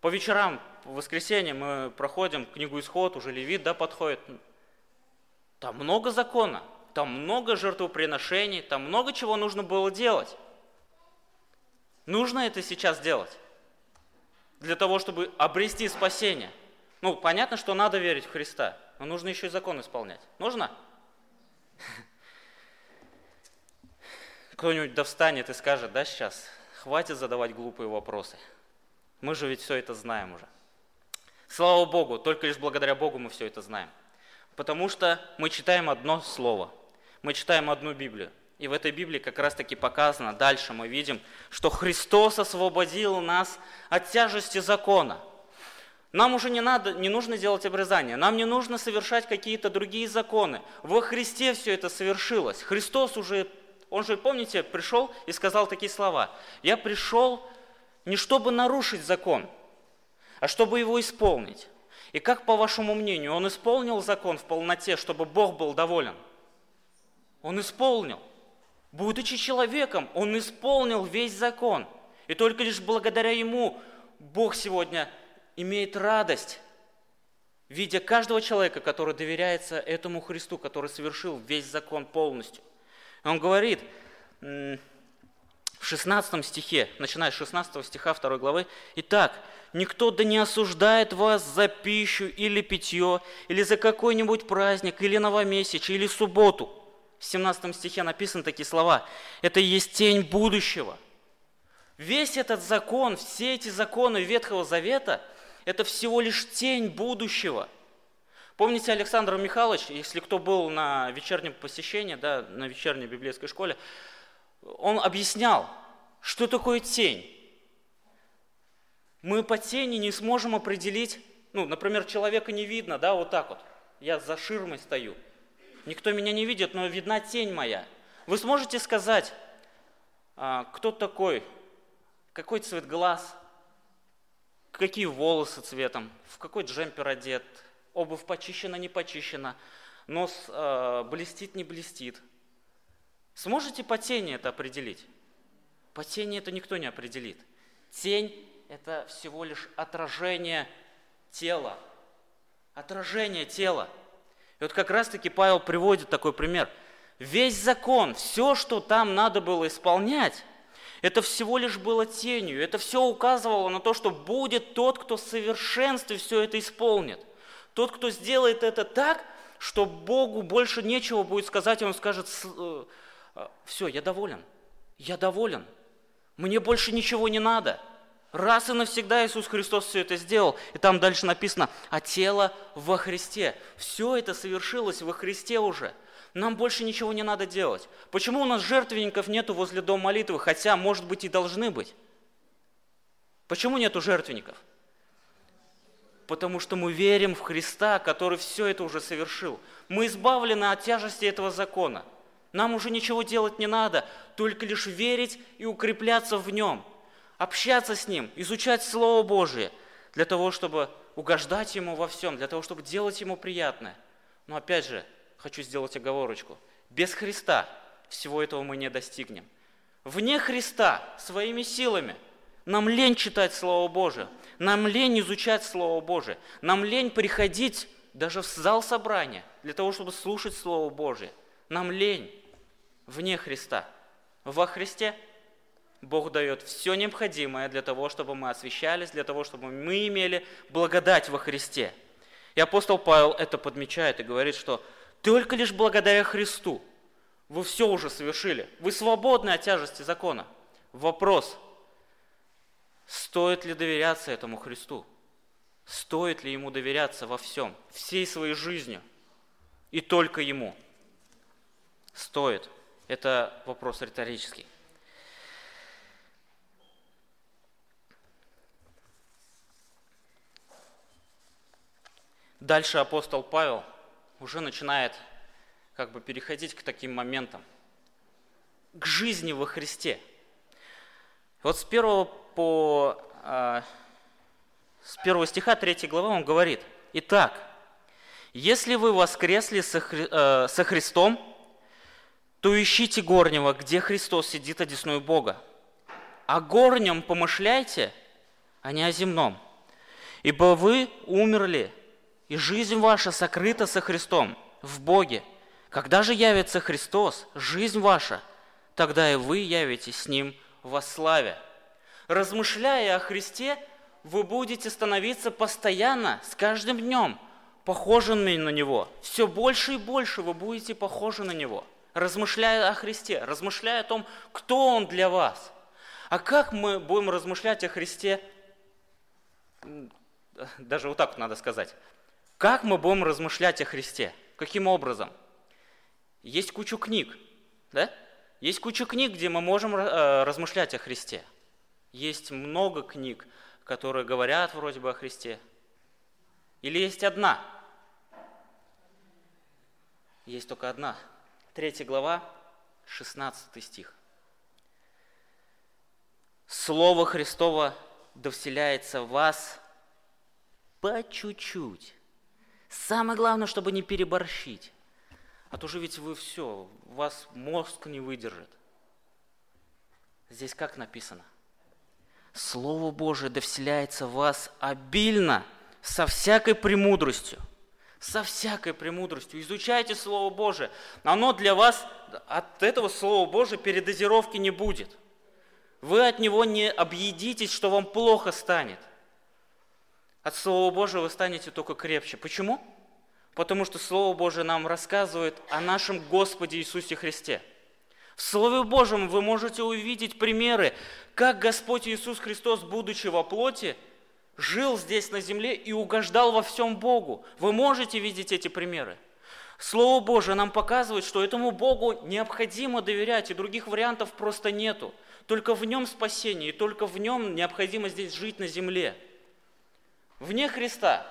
По вечерам, в воскресенье мы проходим книгу Исход, уже Левит да, подходит. Там много закона, там много жертвоприношений, там много чего нужно было делать. Нужно это сейчас делать для того, чтобы обрести спасение. Ну, понятно, что надо верить в Христа, но нужно еще и закон исполнять. Нужно? Кто-нибудь да встанет и скажет, да, сейчас, хватит задавать глупые вопросы. Мы же ведь все это знаем уже. Слава Богу, только лишь благодаря Богу мы все это знаем. Потому что мы читаем одно слово, мы читаем одну Библию. И в этой Библии как раз таки показано, дальше мы видим, что Христос освободил нас от тяжести закона. Нам уже не, надо, не нужно делать обрезание, нам не нужно совершать какие-то другие законы. Во Христе все это совершилось. Христос уже, он же, помните, пришел и сказал такие слова. «Я пришел не чтобы нарушить закон, а чтобы его исполнить. И как, по вашему мнению, он исполнил закон в полноте, чтобы Бог был доволен? Он исполнил. Будучи человеком, он исполнил весь закон. И только лишь благодаря ему Бог сегодня имеет радость, видя каждого человека, который доверяется этому Христу, который совершил весь закон полностью. Он говорит, в 16 стихе, начиная с 16 стиха 2 главы, «Итак, никто да не осуждает вас за пищу или питье, или за какой-нибудь праздник, или новомесячие, или субботу». В 17 стихе написаны такие слова. «Это и есть тень будущего». Весь этот закон, все эти законы Ветхого Завета – это всего лишь тень будущего. Помните Александр Михайлович, если кто был на вечернем посещении, да, на вечерней библейской школе, он объяснял, что такое тень. Мы по тени не сможем определить, ну, например, человека не видно, да, вот так вот. Я за ширмой стою. Никто меня не видит, но видна тень моя. Вы сможете сказать, а, кто такой, какой цвет глаз, какие волосы цветом, в какой джемпер одет, обувь почищена, не почищена, нос э, блестит, не блестит. Сможете по тени это определить? По тени это никто не определит. Тень – это всего лишь отражение тела. Отражение тела. И вот как раз-таки Павел приводит такой пример. Весь закон, все, что там надо было исполнять, это всего лишь было тенью. Это все указывало на то, что будет тот, кто в совершенстве все это исполнит. Тот, кто сделает это так, что Богу больше нечего будет сказать, и Он скажет, все, я доволен, я доволен, мне больше ничего не надо. Раз и навсегда Иисус Христос все это сделал. И там дальше написано, а тело во Христе. Все это совершилось во Христе уже. Нам больше ничего не надо делать. Почему у нас жертвенников нету возле дома молитвы, хотя, может быть, и должны быть? Почему нету жертвенников? Потому что мы верим в Христа, который все это уже совершил. Мы избавлены от тяжести этого закона – нам уже ничего делать не надо, только лишь верить и укрепляться в нем, общаться с ним, изучать Слово Божие, для того, чтобы угождать Ему во всем, для того, чтобы делать Ему приятное. Но опять же, хочу сделать оговорочку. Без Христа всего этого мы не достигнем. Вне Христа, своими силами, нам лень читать Слово Божие, нам лень изучать Слово Божие, нам лень приходить даже в зал собрания для того, чтобы слушать Слово Божие. Нам лень вне Христа. Во Христе Бог дает все необходимое для того, чтобы мы освящались, для того, чтобы мы имели благодать во Христе. И апостол Павел это подмечает и говорит, что только лишь благодаря Христу вы все уже совершили. Вы свободны от тяжести закона. Вопрос, стоит ли доверяться этому Христу? Стоит ли ему доверяться во всем, всей своей жизнью? И только ему? Стоит. Это вопрос риторический. Дальше апостол Павел уже начинает как бы переходить к таким моментам, к жизни во Христе. Вот с первого по э, с первого стиха 3 главы он говорит: Итак, если вы воскресли со, э, со Христом, то ищите горнего, где Христос сидит одесную Бога. О горнем помышляйте, а не о земном. Ибо вы умерли, и жизнь ваша сокрыта со Христом в Боге. Когда же явится Христос, жизнь ваша, тогда и вы явитесь с Ним во славе. Размышляя о Христе, вы будете становиться постоянно, с каждым днем, похожими на Него. Все больше и больше вы будете похожи на Него, размышляя о Христе, размышляя о том, кто Он для вас. А как мы будем размышлять о Христе, даже вот так вот надо сказать, как мы будем размышлять о Христе? Каким образом? Есть куча книг, да? Есть куча книг, где мы можем э, размышлять о Христе. Есть много книг, которые говорят вроде бы о Христе? Или есть одна? Есть только одна. Третья глава, 16 стих. Слово Христово да вселяется в вас по чуть-чуть. Самое главное, чтобы не переборщить. А то же ведь вы все, вас мозг не выдержит. Здесь как написано? Слово Божие да вселяется в вас обильно, со всякой премудростью. Со всякой премудростью. Изучайте Слово Божие. Оно для вас, от этого Слова Божия передозировки не будет. Вы от него не объедитесь, что вам плохо станет. От Слова Божия вы станете только крепче. Почему? Потому что Слово Божие нам рассказывает о нашем Господе Иисусе Христе – в Слове Божьем вы можете увидеть примеры, как Господь Иисус Христос, будучи во плоти, жил здесь на земле и угождал во всем Богу. Вы можете видеть эти примеры. Слово Божие нам показывает, что этому Богу необходимо доверять, и других вариантов просто нету. Только в нем спасение, и только в нем необходимо здесь жить на земле. Вне Христа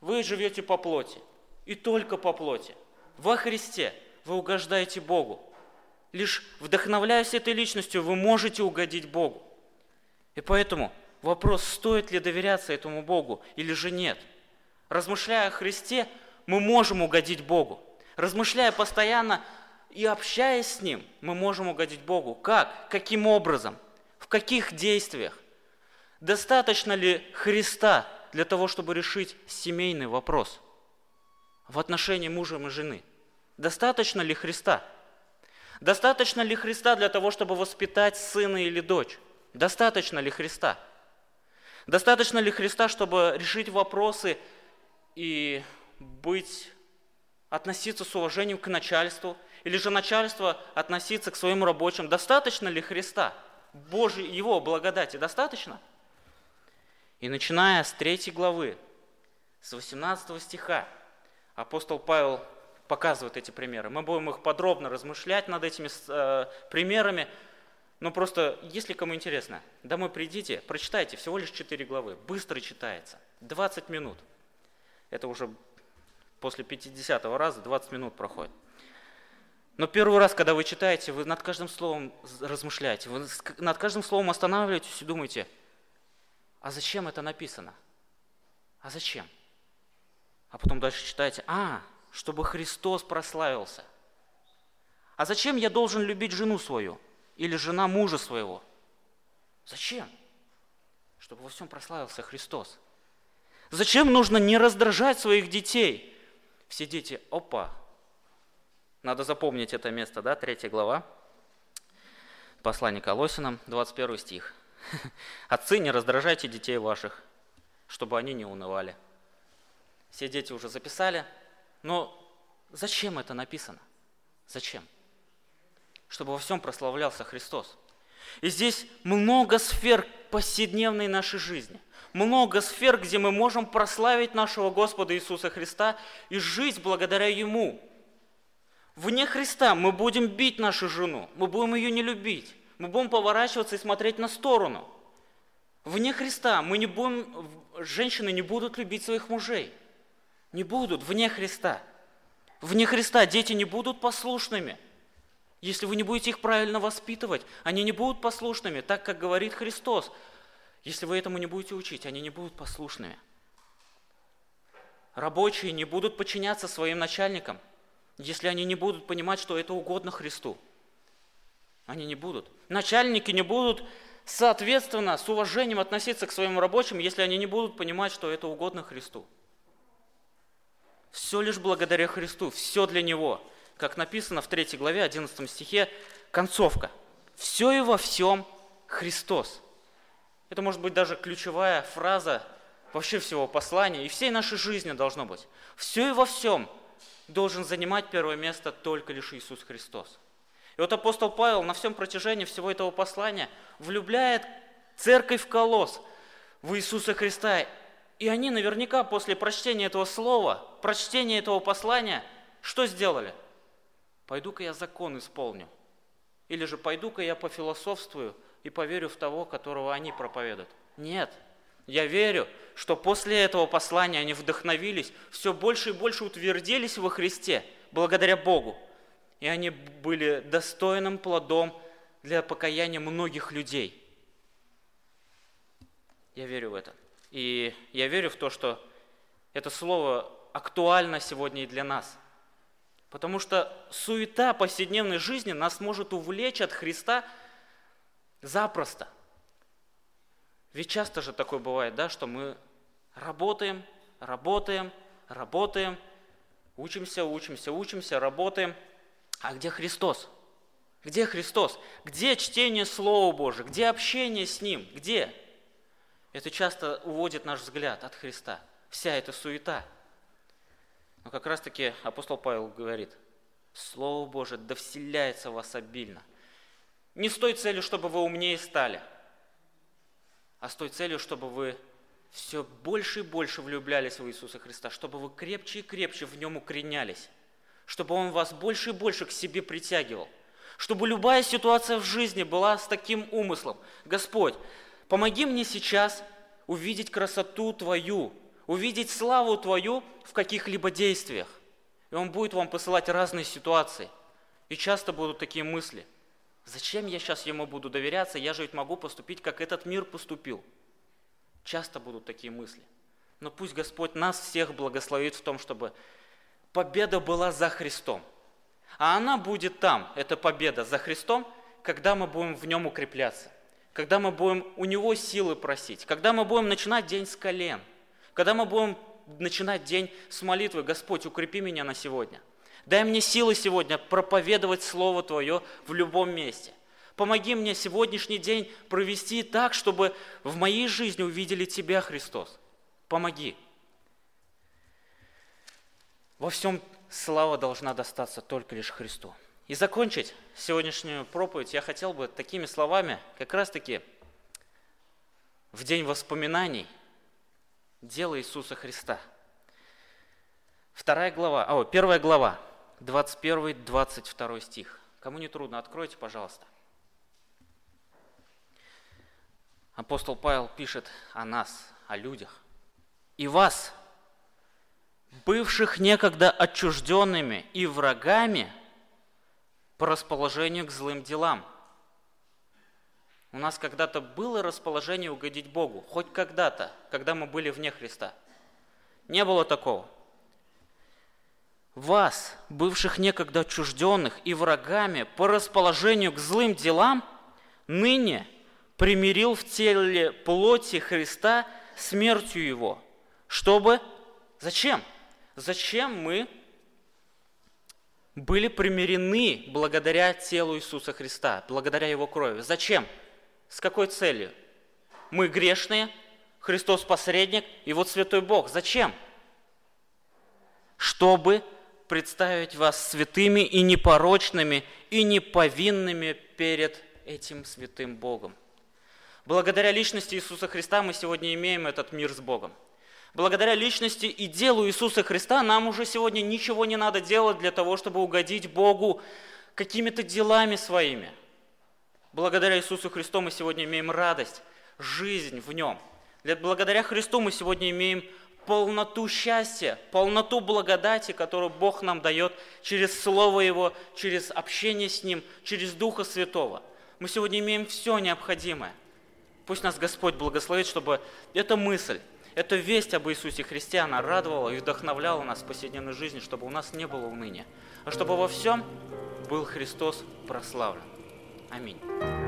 вы живете по плоти, и только по плоти. Во Христе вы угождаете Богу. Лишь вдохновляясь этой личностью, вы можете угодить Богу. И поэтому вопрос, стоит ли доверяться этому Богу или же нет. Размышляя о Христе, мы можем угодить Богу. Размышляя постоянно и общаясь с Ним, мы можем угодить Богу. Как? Каким образом? В каких действиях? Достаточно ли Христа для того, чтобы решить семейный вопрос в отношении мужа и жены? Достаточно ли Христа? Достаточно ли Христа для того, чтобы воспитать сына или дочь? Достаточно ли Христа? Достаточно ли Христа, чтобы решить вопросы и быть, относиться с уважением к начальству? Или же начальство относиться к своим рабочим? Достаточно ли Христа? Божьей, Его благодати достаточно? И начиная с 3 главы, с 18 стиха, апостол Павел показывают эти примеры. Мы будем их подробно размышлять над этими э, примерами. Но просто, если кому интересно, домой придите, прочитайте, всего лишь 4 главы. Быстро читается. 20 минут. Это уже после 50 раза 20 минут проходит. Но первый раз, когда вы читаете, вы над каждым словом размышляете, вы над каждым словом останавливаетесь и думаете, а зачем это написано? А зачем? А потом дальше читаете, а, чтобы Христос прославился. А зачем я должен любить жену свою или жена мужа своего? Зачем? Чтобы во всем прославился Христос. Зачем нужно не раздражать своих детей? Все дети, опа, надо запомнить это место, да, третья глава, послание Колосинам, 21 стих. Отцы, не раздражайте детей ваших, чтобы они не унывали. Все дети уже записали, но зачем это написано? Зачем? Чтобы во всем прославлялся Христос. И здесь много сфер повседневной нашей жизни. Много сфер, где мы можем прославить нашего Господа Иисуса Христа и жить благодаря Ему. Вне Христа мы будем бить нашу жену, мы будем ее не любить, мы будем поворачиваться и смотреть на сторону. Вне Христа мы не будем, женщины не будут любить своих мужей – Не будут вне Христа. Вне Христа дети не будут послушными. Если вы не будете их правильно воспитывать, они не будут послушными, так как говорит Христос. Если вы этому не будете учить, они не будут послушными. Рабочие не будут подчиняться своим начальникам, если они не будут понимать, что это угодно Христу. Они не будут. Начальники не будут, соответственно, с уважением относиться к своим рабочим, если они не будут понимать, что это угодно Христу. Все лишь благодаря Христу, все для Него. Как написано в 3 главе, 11 стихе, концовка. Все и во всем Христос. Это может быть даже ключевая фраза вообще всего послания и всей нашей жизни должно быть. Все и во всем должен занимать первое место только лишь Иисус Христос. И вот апостол Павел на всем протяжении всего этого послания влюбляет церковь в колосс, в Иисуса Христа. И они наверняка после прочтения этого слова, прочтения этого послания, что сделали? Пойду-ка я закон исполню. Или же пойду-ка я пофилософствую и поверю в того, которого они проповедуют. Нет, я верю, что после этого послания они вдохновились, все больше и больше утвердились во Христе, благодаря Богу. И они были достойным плодом для покаяния многих людей. Я верю в это. И я верю в то, что это слово актуально сегодня и для нас. Потому что суета повседневной жизни нас может увлечь от Христа запросто – ведь часто же такое бывает, да, что мы работаем, работаем, работаем, учимся, учимся, учимся, работаем. А где Христос? Где Христос? Где чтение Слова Божия? Где общение с Ним? Где? Это часто уводит наш взгляд от Христа. Вся эта суета. Но как раз таки апостол Павел говорит, Слово Божие да вселяется в вас обильно. Не с той целью, чтобы вы умнее стали – а с той целью, чтобы вы все больше и больше влюблялись в Иисуса Христа, чтобы вы крепче и крепче в Нем укоренялись, чтобы Он вас больше и больше к себе притягивал, чтобы любая ситуация в жизни была с таким умыслом. Господь, помоги мне сейчас увидеть красоту Твою, увидеть славу Твою в каких-либо действиях. И Он будет вам посылать разные ситуации. И часто будут такие мысли – Зачем я сейчас ему буду доверяться? Я же ведь могу поступить, как этот мир поступил. Часто будут такие мысли. Но пусть Господь нас всех благословит в том, чтобы победа была за Христом. А она будет там, эта победа за Христом, когда мы будем в нем укрепляться, когда мы будем у него силы просить, когда мы будем начинать день с колен, когда мы будем начинать день с молитвы, Господь, укрепи меня на сегодня. Дай мне силы сегодня проповедовать Слово Твое в любом месте. Помоги мне сегодняшний день провести так, чтобы в моей жизни увидели Тебя, Христос. Помоги. Во всем слава должна достаться только лишь Христу. И закончить сегодняшнюю проповедь я хотел бы такими словами, как раз-таки в день воспоминаний дела Иисуса Христа. Вторая глава, о, первая глава, 21-22 стих. Кому не трудно, откройте, пожалуйста. Апостол Павел пишет о нас, о людях. «И вас, бывших некогда отчужденными и врагами по расположению к злым делам». У нас когда-то было расположение угодить Богу, хоть когда-то, когда мы были вне Христа. Не было такого – вас, бывших некогда отчужденных и врагами по расположению к злым делам, ныне примирил в теле плоти Христа смертью Его, чтобы... Зачем? Зачем мы были примирены благодаря телу Иисуса Христа, благодаря Его крови? Зачем? С какой целью? Мы грешные, Христос посредник, и вот Святой Бог. Зачем? Чтобы представить вас святыми и непорочными, и неповинными перед этим святым Богом. Благодаря личности Иисуса Христа мы сегодня имеем этот мир с Богом. Благодаря личности и делу Иисуса Христа нам уже сегодня ничего не надо делать для того, чтобы угодить Богу какими-то делами своими. Благодаря Иисусу Христу мы сегодня имеем радость, жизнь в Нем. Благодаря Христу мы сегодня имеем полноту счастья, полноту благодати, которую Бог нам дает через Слово Его, через общение с Ним, через Духа Святого. Мы сегодня имеем все необходимое. Пусть нас Господь благословит, чтобы эта мысль, эта весть об Иисусе Христе, она радовала и вдохновляла нас в повседневной жизни, чтобы у нас не было уныния, а чтобы во всем был Христос прославлен. I mean.